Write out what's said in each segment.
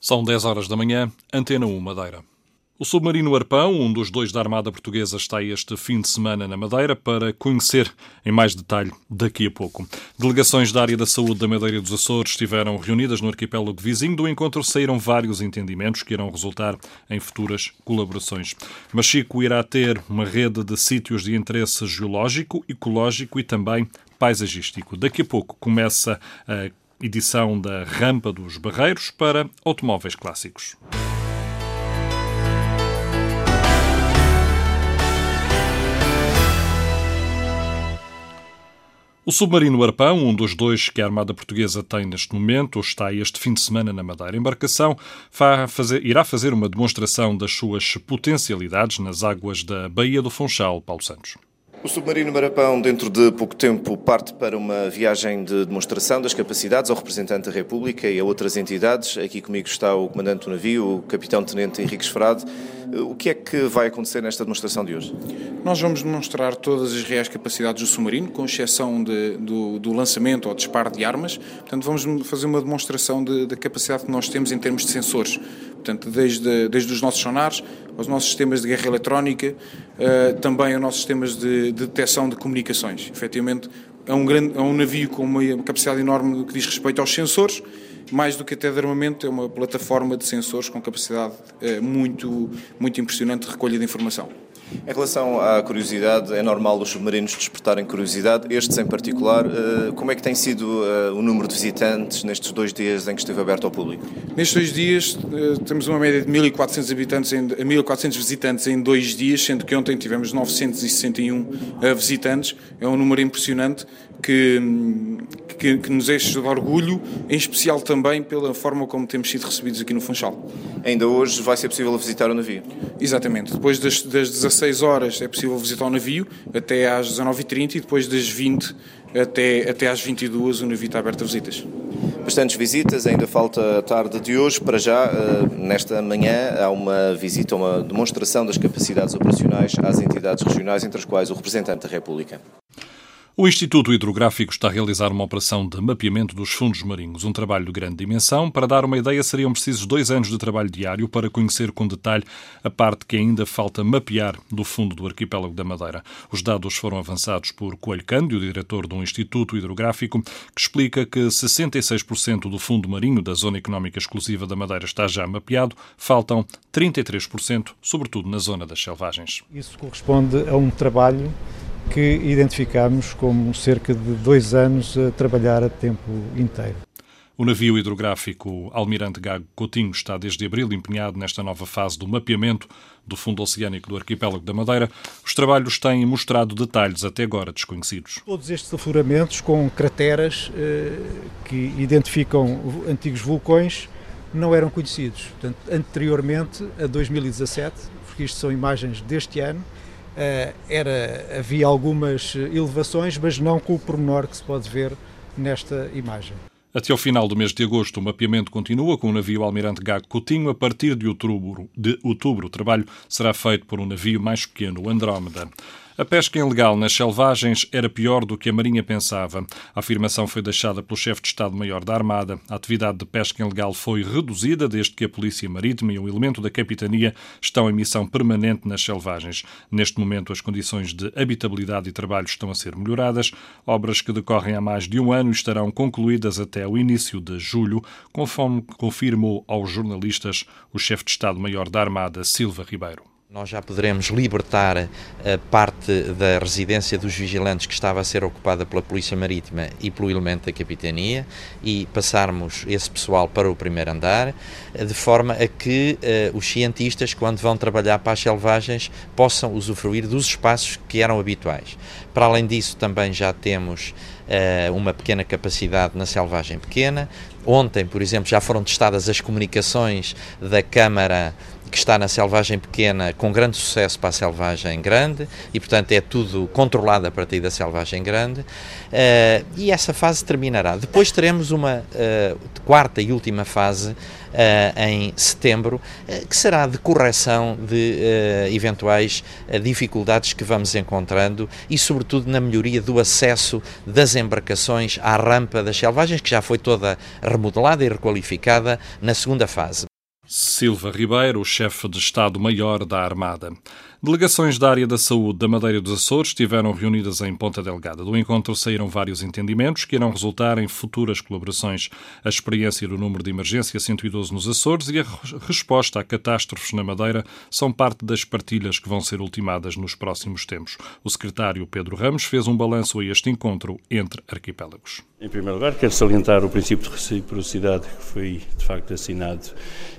São 10 horas da manhã, Antena 1 Madeira. O submarino Arpão, um dos dois da Armada Portuguesa, está este fim de semana na Madeira para conhecer em mais detalhe daqui a pouco. Delegações da área da saúde da Madeira dos Açores estiveram reunidas no arquipélago vizinho. Do encontro saíram vários entendimentos que irão resultar em futuras colaborações. Machico irá ter uma rede de sítios de interesse geológico, ecológico e também paisagístico. Daqui a pouco começa a edição da Rampa dos Barreiros para automóveis clássicos. O submarino Arpão, um dos dois que a Armada Portuguesa tem neste momento, está este fim de semana na Madeira. A embarcação irá fazer uma demonstração das suas potencialidades nas águas da Baía do Funchal, Paulo Santos. O submarino Marapão, dentro de pouco tempo, parte para uma viagem de demonstração das capacidades ao representante da República e a outras entidades. Aqui comigo está o comandante do navio, o capitão-tenente Henrique Esferado. O que é que vai acontecer nesta demonstração de hoje? Nós vamos demonstrar todas as reais capacidades do submarino, com exceção de, do, do, lançamento ou disparo de armas. Portanto, vamos fazer uma demonstração da de, de capacidade que nós temos em termos de sensores. Portanto, desde, desde os nossos sonares, aos nossos sistemas de guerra eletrónica, uh, também aos nossos sistemas de, de detecção de comunicações. Efetivamente, é um, grande, é um navio com uma capacidade enorme no que diz respeito aos sensores, mais do que até de armamento, é uma plataforma de sensores com capacidade uh, muito, muito impressionante de recolha de informação. Em relação à curiosidade, é normal os submarinos despertarem curiosidade, estes em particular. Eh, como é que tem sido eh, o número de visitantes nestes dois dias em que esteve aberto ao público? Nestes dois dias eh, temos uma média de 1.400 habitantes, 1.400 visitantes em dois dias, sendo que ontem tivemos 961 visitantes. É um número impressionante que, que, que, nos enche de orgulho, em especial também pela forma como temos sido recebidos aqui no Funchal. Ainda hoje vai ser possível visitar o navio? Exatamente. Depois das, das 16 horas é possível visitar o navio, até às 19h30 e depois das 20 até, até às 22 o navio está aberto a visitas. Bastantes visitas, ainda falta a tarde de hoje. Para já, eh, nesta manhã, há uma visita, uma demonstração das capacidades operacionais às entidades regionais, entre as quais o representante da República. O Instituto Hidrográfico está a realizar uma operação de mapeamento dos fundos marinhos, um trabalho de grande dimensão. Para dar uma ideia, seriam precisos dois anos de trabalho diário para conhecer com detalhe a parte que ainda falta mapear do fundo do arquipélago da Madeira. Os dados foram avançados por Coelho Cândido, diretor do Instituto Hidrográfico, que explica que 66% do fundo marinho da Zona Económica Exclusiva da Madeira está já mapeado, faltam 33%, sobretudo na zona das selvagens. Isso corresponde a um trabalho que identificamos como cerca de dois anos a trabalhar a tempo inteiro. O navio hidrográfico Almirante Gago Coutinho está desde abril empenhado nesta nova fase do mapeamento do fundo oceânico do arquipélago da Madeira. Os trabalhos têm mostrado detalhes até agora desconhecidos. Todos estes afloramentos com crateras eh, que identificam antigos vulcões não eram conhecidos. Portanto, anteriormente a 2017, porque isto são imagens deste ano, era, havia algumas elevações, mas não com o pormenor que se pode ver nesta imagem. Até ao final do mês de agosto, o mapeamento continua com o navio Almirante Gago Coutinho. A partir de outubro, de outubro, o trabalho será feito por um navio mais pequeno, o Andrómeda. A pesca ilegal nas selvagens era pior do que a Marinha pensava. A afirmação foi deixada pelo chefe de Estado-Maior da Armada. A atividade de pesca ilegal foi reduzida desde que a Polícia Marítima e um elemento da Capitania estão em missão permanente nas selvagens. Neste momento, as condições de habitabilidade e trabalho estão a ser melhoradas. Obras que decorrem há mais de um ano estarão concluídas até o início de julho, conforme confirmou aos jornalistas o chefe de Estado-Maior da Armada, Silva Ribeiro. Nós já poderemos libertar a parte da residência dos vigilantes que estava a ser ocupada pela Polícia Marítima e pelo elemento da Capitania e passarmos esse pessoal para o primeiro andar, de forma a que uh, os cientistas, quando vão trabalhar para as selvagens, possam usufruir dos espaços que eram habituais. Para além disso, também já temos uh, uma pequena capacidade na selvagem pequena. Ontem, por exemplo, já foram testadas as comunicações da Câmara que está na selvagem pequena com grande sucesso para a selvagem grande e, portanto, é tudo controlado a partir da selvagem grande. Uh, e essa fase terminará. Depois teremos uma uh, quarta e última fase em setembro, que será de correção de eventuais dificuldades que vamos encontrando e, sobretudo, na melhoria do acesso das embarcações à rampa das selvagens, que já foi toda remodelada e requalificada na segunda fase. Silva Ribeiro, chefe de Estado-Maior da Armada. Delegações da área da saúde da Madeira dos Açores estiveram reunidas em Ponta Delgada. Do encontro saíram vários entendimentos que irão resultar em futuras colaborações. A experiência do número de emergência 112 nos Açores e a resposta a catástrofes na Madeira são parte das partilhas que vão ser ultimadas nos próximos tempos. O secretário Pedro Ramos fez um balanço a este encontro entre arquipélagos. Em primeiro lugar, quero salientar o princípio de reciprocidade que foi, de facto, assinado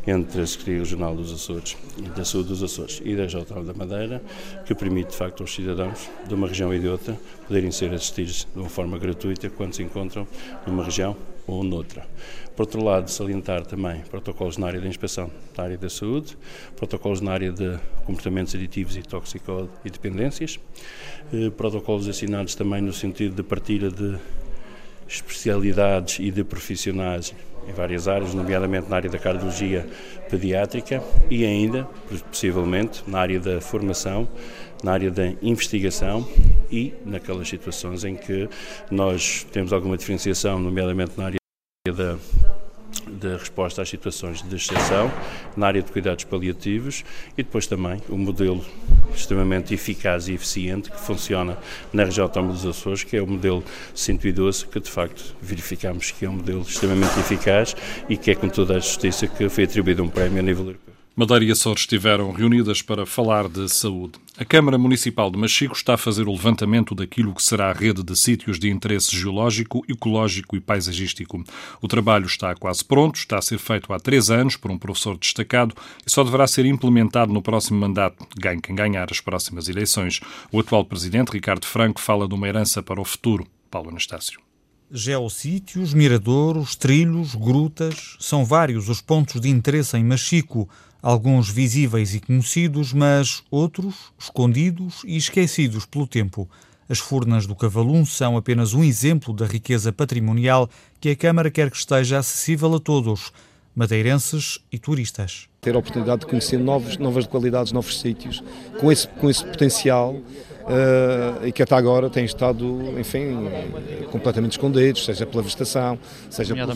entre a Secretaria Regional dos Açores da Saúde dos Açores e da Região da Madeira Madeira, que permite de facto aos cidadãos de uma região e de outra poderem ser assistidos de uma forma gratuita quando se encontram numa região ou noutra. Por outro lado, salientar também protocolos na área da inspeção da área da saúde, protocolos na área de comportamentos aditivos e tóxico e dependências, eh, protocolos assinados também no sentido de partilha de especialidades e de profissionais em várias áreas, nomeadamente na área da cardiologia pediátrica e ainda, possivelmente, na área da formação, na área da investigação e naquelas situações em que nós temos alguma diferenciação, nomeadamente na área da de resposta às situações de exceção, na área de cuidados paliativos e depois também o modelo extremamente eficaz e eficiente que funciona na região autónoma dos Açores, que é o modelo 112, que de facto verificamos que é um modelo extremamente eficaz e que é com toda a justiça que foi atribuído um prémio a nível europeu. Madeira e Açores estiveram reunidas para falar de saúde. A Câmara Municipal de Machico está a fazer o levantamento daquilo que será a rede de sítios de interesse geológico, ecológico e paisagístico. O trabalho está quase pronto, está a ser feito há três anos por um professor destacado e só deverá ser implementado no próximo mandato, ganhe quem ganhar as próximas eleições. O atual presidente, Ricardo Franco, fala de uma herança para o futuro. Paulo Anastácio. Geossítios, miradouros, trilhos, grutas, são vários os pontos de interesse em Machico alguns visíveis e conhecidos, mas outros escondidos e esquecidos pelo tempo. As Furnas do Cavalum são apenas um exemplo da riqueza patrimonial que a Câmara quer que esteja acessível a todos, madeirenses e turistas. Ter a oportunidade de conhecer novos, novas qualidades, novos sítios, com esse, com esse potencial uh, e que até agora têm estado, enfim, completamente escondidos, seja pela vegetação, seja por,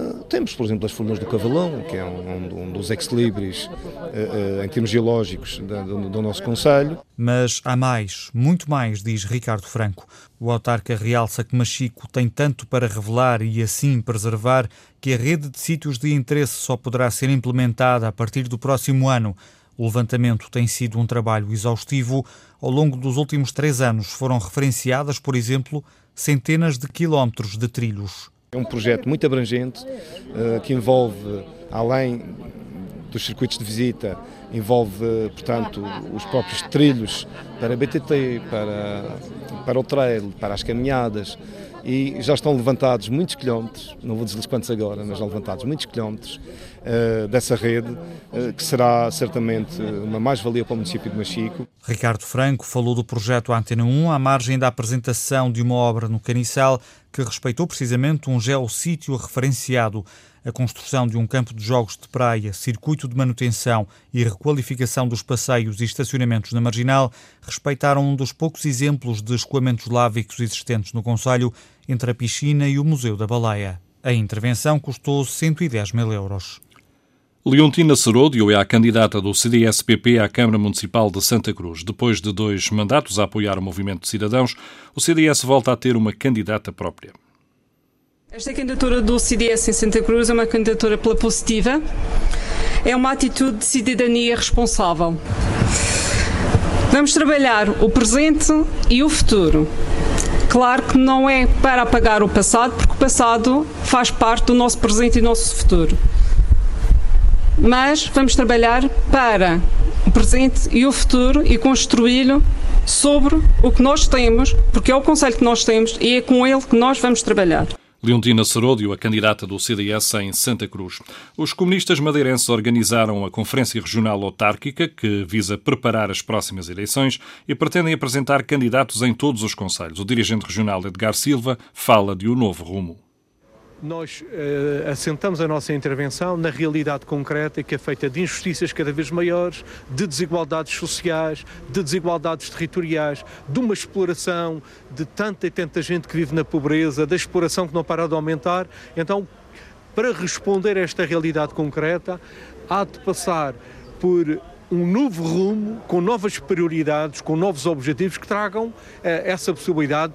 Uh, temos, por exemplo, as Furnas do Cavalão, que é um, um dos ex-libris uh, uh, em termos geológicos do, do nosso Conselho. Mas há mais, muito mais, diz Ricardo Franco. O autarca realça que Machico tem tanto para revelar e assim preservar que a rede de sítios de interesse só poderá ser implementada a partir do próximo ano. O levantamento tem sido um trabalho exaustivo. Ao longo dos últimos três anos foram referenciadas, por exemplo, centenas de quilómetros de trilhos. É um projeto muito abrangente uh, que envolve, além dos circuitos de visita, envolve, portanto, os próprios trilhos para BTT, para, para o trail, para as caminhadas e já estão levantados muitos quilómetros, não vou dizer quantos agora, mas já levantados muitos quilómetros uh, dessa rede, uh, que será certamente uma mais-valia para o município de Machico. Ricardo Franco falou do projeto Antena 1 à margem da apresentação de uma obra no Caniçal que respeitou precisamente um geossítio referenciado. A construção de um campo de jogos de praia, circuito de manutenção e requalificação dos passeios e estacionamentos na Marginal respeitaram um dos poucos exemplos de escoamentos lávicos existentes no Conselho entre a piscina e o Museu da Baleia. A intervenção custou 110 mil euros. Leontina Seródio é a candidata do CDS-PP à Câmara Municipal de Santa Cruz. Depois de dois mandatos a apoiar o movimento de cidadãos, o CDS volta a ter uma candidata própria. Esta candidatura do CDS em Santa Cruz é uma candidatura pela positiva, é uma atitude de cidadania responsável. Vamos trabalhar o presente e o futuro. Claro que não é para apagar o passado, porque o passado faz parte do nosso presente e do nosso futuro. Mas vamos trabalhar para o presente e o futuro e construí-lo sobre o que nós temos, porque é o conselho que nós temos e é com ele que nós vamos trabalhar. Leontina Seródio, a candidata do CDS em Santa Cruz. Os comunistas madeirenses organizaram a Conferência Regional Autárquica, que visa preparar as próximas eleições e pretendem apresentar candidatos em todos os conselhos. O dirigente regional Edgar Silva fala de um novo rumo. Nós uh, assentamos a nossa intervenção na realidade concreta que é feita de injustiças cada vez maiores, de desigualdades sociais, de desigualdades territoriais, de uma exploração de tanta e tanta gente que vive na pobreza, da exploração que não para de aumentar. Então, para responder a esta realidade concreta, há de passar por um novo rumo, com novas prioridades, com novos objetivos que tragam uh, essa possibilidade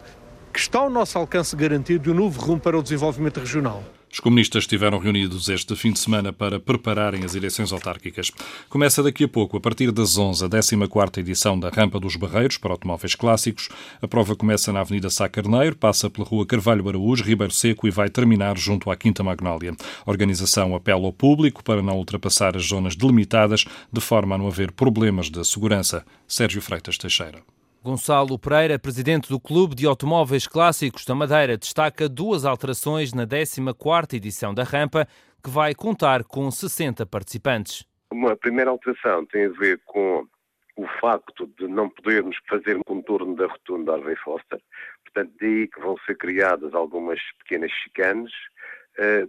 que está ao nosso alcance garantido de um novo rumo para o desenvolvimento regional. Os comunistas estiveram reunidos este fim de semana para prepararem as eleições autárquicas. Começa daqui a pouco, a partir das 11, a 14ª edição da Rampa dos Barreiros para automóveis clássicos. A prova começa na Avenida Sá Carneiro, passa pela Rua Carvalho Araújo, Ribeiro Seco e vai terminar junto à Quinta Magnólia. A organização apela ao público para não ultrapassar as zonas delimitadas, de forma a não haver problemas de segurança. Sérgio Freitas Teixeira. Gonçalo Pereira, presidente do Clube de Automóveis Clássicos da Madeira, destaca duas alterações na 14ª edição da rampa, que vai contar com 60 participantes. Uma primeira alteração tem a ver com o facto de não podermos fazer um contorno da rotunda Harvey Foster. Portanto, daí que vão ser criadas algumas pequenas chicanes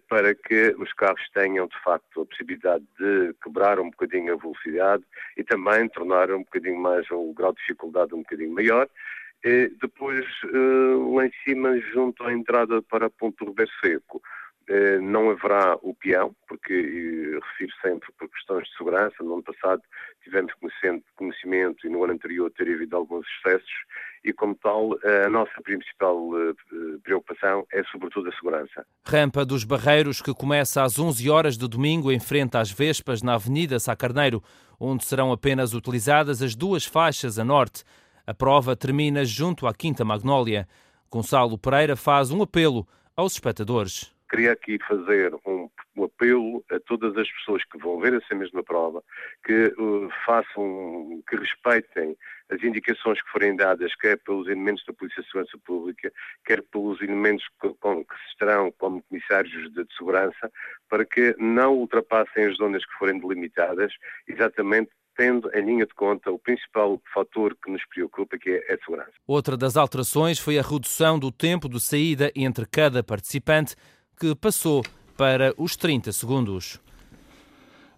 para que os carros tenham, de facto, a possibilidade de quebrar um bocadinho a velocidade e também tornar um bocadinho mais o grau de dificuldade um bocadinho maior. E depois, eh, lá em cima, junto à entrada para Ponto Ribeiro Seco, eh, não haverá o peão, porque refiro sempre por questões de segurança. No ano passado tivemos conhecimento e no ano anterior ter havido alguns excessos e, como tal, a nossa principal eh, preocupação é sobretudo a segurança. Rampa dos Barreiros que começa às 11 horas de domingo em frente às Vespas na Avenida Sá Carneiro, onde serão apenas utilizadas as duas faixas a norte. A prova termina junto à Quinta Magnólia. Gonçalo Pereira faz um apelo aos espectadores queria aqui fazer um, um, apelo a todas as pessoas que vão ver essa mesma prova, que uh, façam, que respeitem as indicações que forem dadas, quer pelos elementos da Polícia de Segurança Pública, quer pelos elementos que, com, que estarão como comissários de, de segurança, para que não ultrapassem as zonas que forem delimitadas, exatamente tendo em linha de conta o principal fator que nos preocupa, que é a segurança. Outra das alterações foi a redução do tempo de saída entre cada participante que passou para os 30 segundos.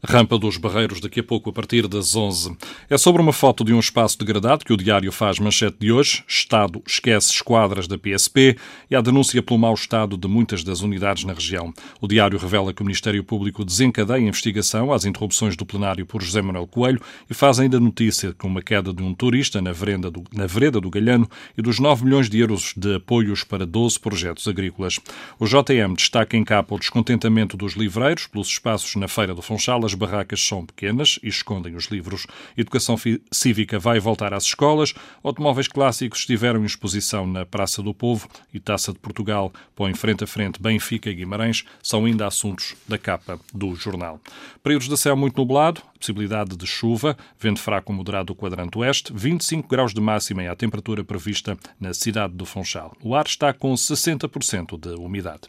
Rampa dos Barreiros, daqui a pouco, a partir das 11. É sobre uma foto de um espaço degradado que o Diário faz manchete de hoje. Estado esquece esquadras da PSP e a denúncia pelo mau estado de muitas das unidades na região. O Diário revela que o Ministério Público desencadeia a investigação às interrupções do plenário por José Manuel Coelho e faz ainda notícia com uma queda de um turista na vereda do, na vereda do Galhano e dos 9 milhões de euros de apoios para 12 projetos agrícolas. O JM destaca em capa o descontentamento dos livreiros pelos espaços na Feira do Funchal as barracas são pequenas e escondem os livros. Educação cívica vai voltar às escolas. Automóveis clássicos estiveram em exposição na Praça do Povo e Taça de Portugal põe frente a frente Benfica e Guimarães. São ainda assuntos da capa do jornal. Períodos de céu muito nublado, possibilidade de chuva, vento fraco moderado do quadrante oeste, 25 graus de máxima é a temperatura prevista na cidade do Funchal. O ar está com 60% de umidade.